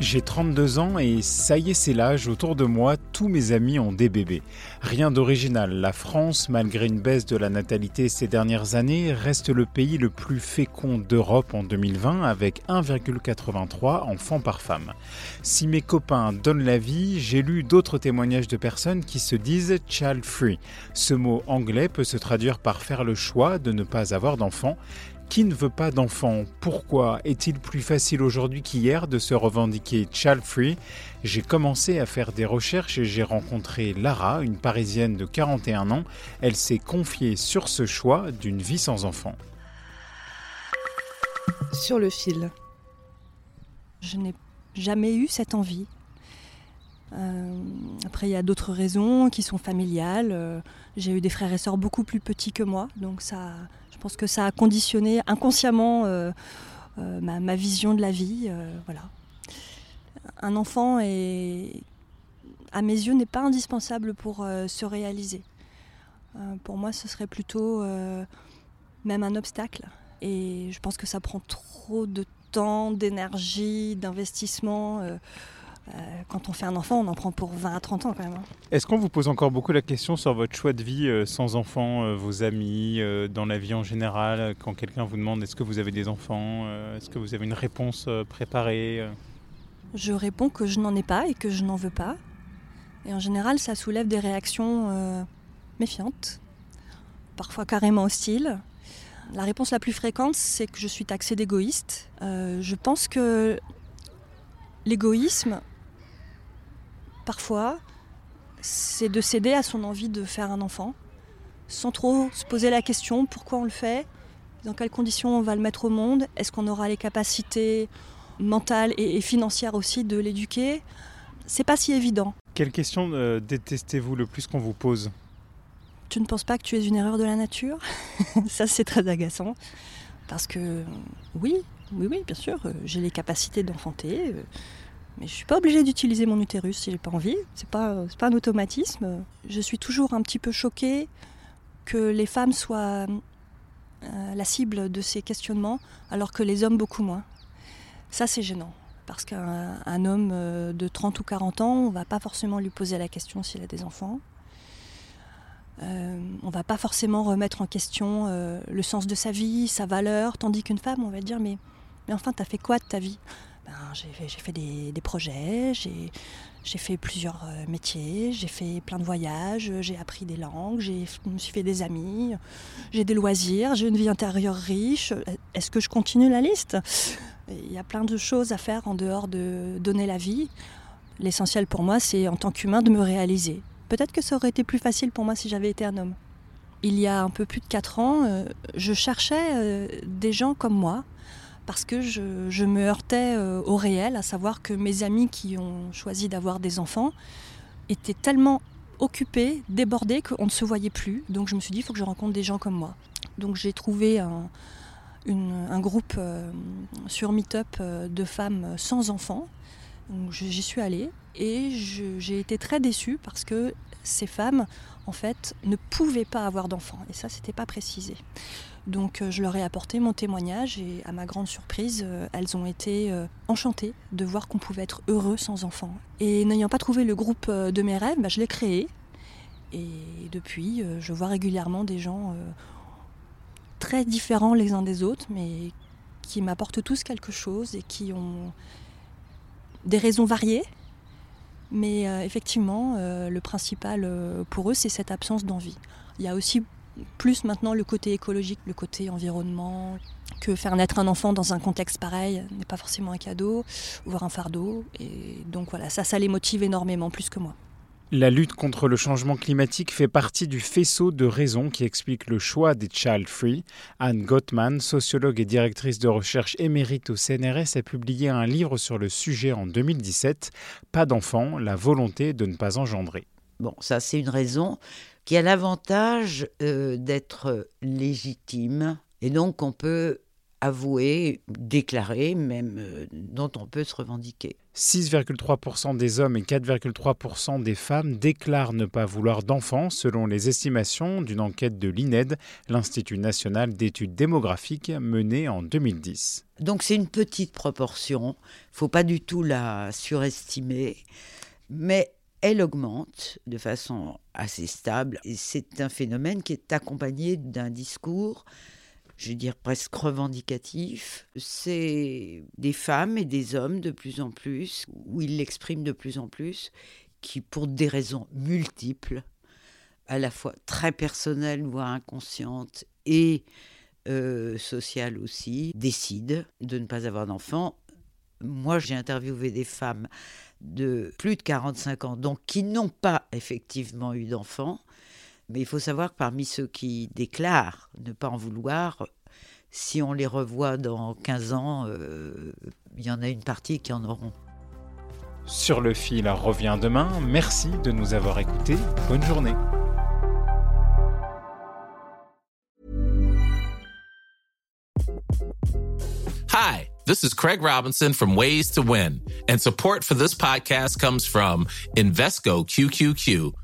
J'ai 32 ans et ça y est, c'est l'âge. Autour de moi, tous mes amis ont des bébés. Rien d'original. La France, malgré une baisse de la natalité ces dernières années, reste le pays le plus fécond d'Europe en 2020 avec 1,83 enfants par femme. Si mes copains donnent la vie, j'ai lu d'autres témoignages de personnes qui se disent child free. Ce mot anglais peut se traduire par faire le choix de ne pas avoir d'enfants. Qui ne veut pas d'enfants Pourquoi est-il plus facile aujourd'hui qu'hier de se revendiquer child-free? J'ai commencé à faire des recherches et j'ai rencontré Lara, une Parisienne de 41 ans. Elle s'est confiée sur ce choix d'une vie sans enfants. Sur le fil. Je n'ai jamais eu cette envie. Euh, après, il y a d'autres raisons qui sont familiales. Euh, J'ai eu des frères et sœurs beaucoup plus petits que moi, donc ça, pense que ça a conditionné inconsciemment euh, euh, ma, vision de la vie. euh, voilà. Un enfant est, à mes yeux, n'est pas indispensable pour se réaliser. Pour moi, ce serait plutôt même un obstacle. Et je pense que ça prend trop de temps, d'énergie, d'investissement. Quand on fait un enfant, on en prend pour 20 à 30 ans quand même. hein. Est-ce qu'on vous pose encore beaucoup la question sur votre choix de vie euh, sans enfants, euh, vos amis, euh, dans la vie en général euh, Quand quelqu'un vous demande est-ce que vous avez des enfants euh, Est-ce que vous avez une réponse euh, préparée euh? Je réponds que je n'en ai pas et que je n'en veux pas. Et en général, ça soulève des réactions euh, méfiantes, parfois carrément hostiles. La réponse la plus fréquente, c'est que je suis taxée d'égoïste. Euh, je pense que l'égoïsme, parfois, c'est de céder à son envie de faire un enfant, sans trop se poser la question pourquoi on le fait, dans quelles conditions on va le mettre au monde, est-ce qu'on aura les capacités mentale et, et financière aussi de l'éduquer, c'est pas si évident. Quelle question euh, détestez-vous le plus qu'on vous pose? Tu ne penses pas que tu es une erreur de la nature? Ça, c'est très agaçant. Parce que, oui, oui, oui, bien sûr, euh, j'ai les capacités d'enfanter, euh, mais je suis pas obligée d'utiliser mon utérus si j'ai pas envie. C'est pas, pas un automatisme. Je suis toujours un petit peu choquée que les femmes soient euh, la cible de ces questionnements, alors que les hommes beaucoup moins. Ça, c'est gênant. Parce qu'un un homme euh, de 30 ou 40 ans, on va pas forcément lui poser la question s'il a des enfants. Euh, on va pas forcément remettre en question euh, le sens de sa vie, sa valeur, tandis qu'une femme, on va dire, mais, mais enfin, t'as fait quoi de ta vie? Ben, J'ai fait, des, projets, j'ai fait plusieurs euh, métiers, j'ai fait plein de voyages, j'ai appris des langues, j'ai- je me suis fait des amis, j'ai des loisirs, j'ai une vie intérieure riche. Est-ce que je continue la liste? Il y a plein de choses à faire en dehors de donner la vie. L'essentiel pour moi, c'est en tant qu'humain de me réaliser. Peut-être que ça aurait été plus facile pour moi si j'avais été un homme. Il y a un peu plus de 4 ans, euh, je cherchais euh, des gens comme moi parce que je, me heurtais euh, au réel, à savoir que mes amis qui ont choisi d'avoir des enfants étaient tellement occupés, débordés qu'on ne se voyait plus. Donc je me suis dit, il faut que je rencontre des gens comme moi. Donc j'ai trouvé un, groupe euh, sur Meetup euh, de femmes sans enfants. J'y suis allée et j'ai été très déçue parce que ces femmes, en fait, ne pouvaient pas avoir d'enfants. Et ça, c'était pas précisé. Donc euh, je leur ai apporté mon témoignage et à ma grande surprise, euh, elles ont été euh, enchantées de voir qu'on pouvait être heureux sans enfants. Et n'ayant pas trouvé le groupe de mes rêves, bah, je l'ai créé. Et depuis, je vois régulièrement des gens très différents les uns des autres, mais qui m'apportent tous quelque chose et qui ont des raisons variées. Mais euh, effectivement, euh, le principal euh, pour eux, c'est cette absence d'envie. Il y a aussi plus maintenant le côté écologique, le côté environnement, que faire naître un enfant dans un contexte pareil n'est pas forcément un cadeau, voire un fardeau. Et donc voilà, ça, ça les motive énormément, plus que moi. La lutte contre le changement climatique fait partie du faisceau de raisons qui explique le choix des Child Free. Anne Gottman, sociologue et directrice de recherche émérite au CNRS, a publié un livre sur le sujet en 2017, Pas d'enfants, la volonté de ne pas engendrer. Bon, ça c'est une raison qui a l'avantage euh, d'être légitime et donc on peut avouer, déclarer, même euh, dont on peut se revendiquer. 6,3% des hommes et 4,3% des femmes déclarent ne pas vouloir d'enfants, selon les estimations d'une enquête de l'INED, l'Institut national d'études démographiques, menée en 2010. Donc c'est une petite proportion, il ne faut pas du tout la surestimer, mais elle augmente de façon assez stable et c'est un phénomène qui est accompagné d'un discours je veux dire presque revendicatif. C'est des femmes et des hommes de plus en plus, où ils l'expriment de plus en plus, qui pour des raisons multiples, à la fois très personnelles, voire inconscientes, et euh, sociales aussi, décident de ne pas avoir d'enfants. Moi, j'ai interviewé des femmes de plus de 45 ans, donc qui n'ont pas effectivement eu d'enfants, mais il faut savoir que parmi ceux qui déclarent ne pas en vouloir, si on les revoit dans 15 ans, euh, il y en a une partie qui en auront. Sur le fil revient demain. Merci de nous avoir écoutés. Bonne journée. Hi, this is Craig Robinson from Ways to Win, and support for this podcast comes from Invesco QQQ